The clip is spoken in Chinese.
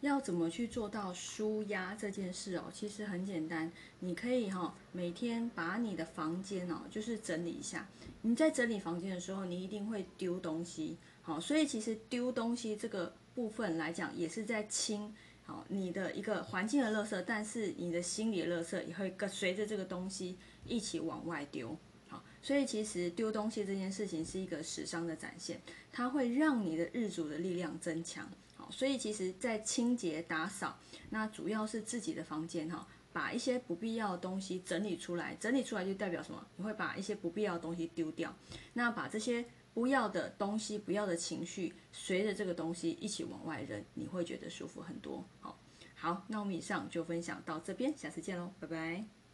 要怎么去做到舒压这件事哦？其实很简单，你可以哈、每天把你的房间哦，就是整理一下。你在整理房间的时候，你一定会丢东西，好，所以其实丢东西这个部分来讲，也是在清好你的一个环境的垃圾，但是你的心理的垃圾也会跟随着这个东西一起往外丢。好，所以其实丢东西这件事情是一个时尚的展现，它会让你的日主的力量增强。所以其实，在清洁打扫，那主要是自己的房间哈，把一些不必要的东西整理出来，整理出来就代表什么？你会把一些不必要的东西丢掉，那把这些不要的东西、不要的情绪，随着这个东西一起往外扔，你会觉得舒服很多。好，好，那我们以上就分享到这边，下次见喽，拜拜。